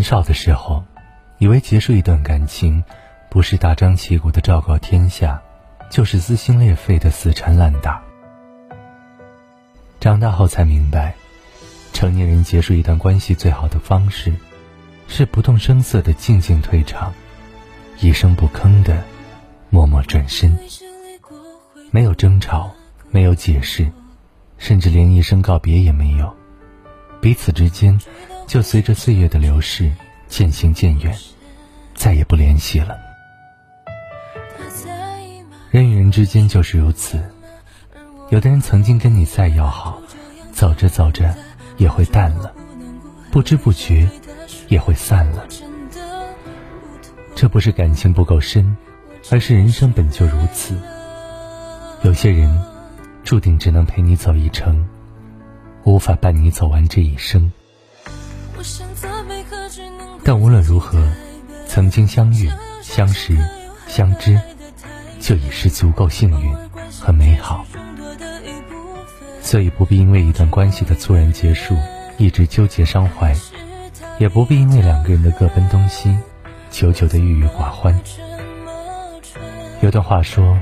年少的时候，以为结束一段感情，不是大张旗鼓的昭告天下，就是撕心裂肺的死缠烂打。长大后才明白，成年人结束一段关系最好的方式，是不动声色的静静退场，一声不吭的默默转身，没有争吵，没有解释，甚至连一声告别也没有，彼此之间就随着岁月的流逝渐行渐远，再也不联系了。人与人之间就是如此。有的人曾经跟你再要好，走着走着也会淡了，不知不觉也会散了。这不是感情不够深，而是人生本就如此。有些人注定只能陪你走一程，无法伴你走完这一生。但无论如何，曾经相遇、相识、相知，就已是足够幸运和美好。所以不必因为一段关系的突然结束一直纠结伤怀，也不必因为两个人的各奔东西，久久的郁郁寡欢。有段话说，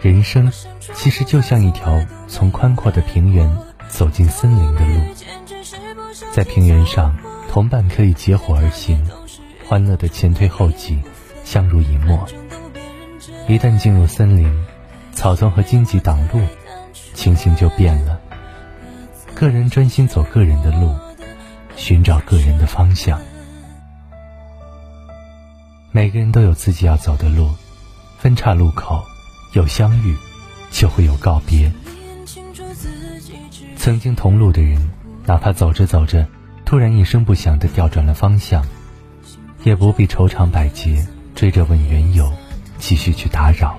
人生其实就像一条从宽阔的平原走进森林的路，在平原上，同伴可以结伙而行，欢乐的前推后挤，相濡以沫；一旦进入森林，草丛和荆棘挡路。情形就变了。个人专心走个人的路，寻找个人的方向。每个人都有自己要走的路，分岔路口有相遇，就会有告别。曾经同路的人，哪怕走着走着，突然一声不响的调转了方向，也不必愁肠百结，追着问缘由，继续去打扰，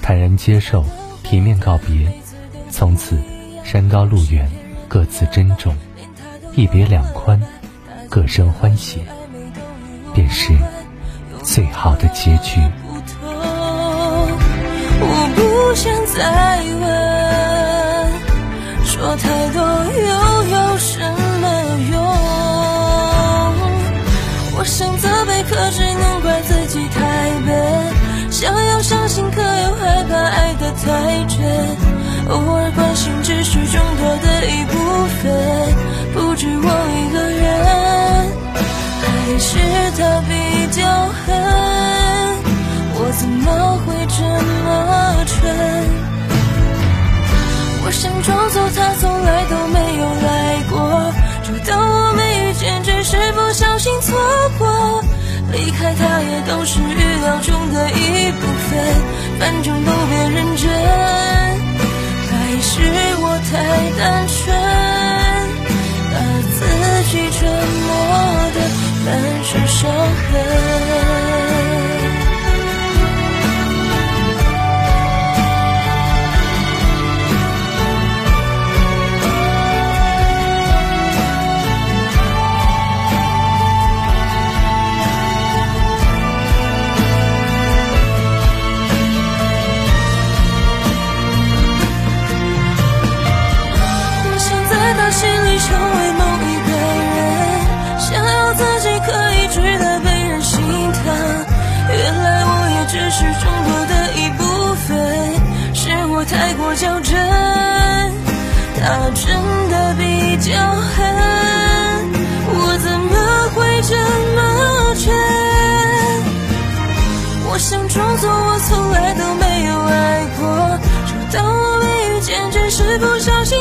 坦然接受。体面告别，从此山高路远，各自珍重，一别两宽，各生欢喜，便是最好的结局。我不想再要相信，可又害怕爱的太真。偶尔关心，只是众多的一部分，不止我一个人。还是他比较狠，我怎么会这么蠢？我想装作他从来都没有来过，就当我没遇见，只是不小心错过。离开他也都是预料中的一部分，反正都别认真。还是我太单纯，把自己折磨得满身伤成为某一个人，想要自己可以值得被人心疼。原来我也只是中国的一部分，是我太过较真，他真的比较狠，我怎么会这么蠢？我想装作我从来都没有爱过，就当我没遇见，只是不小心。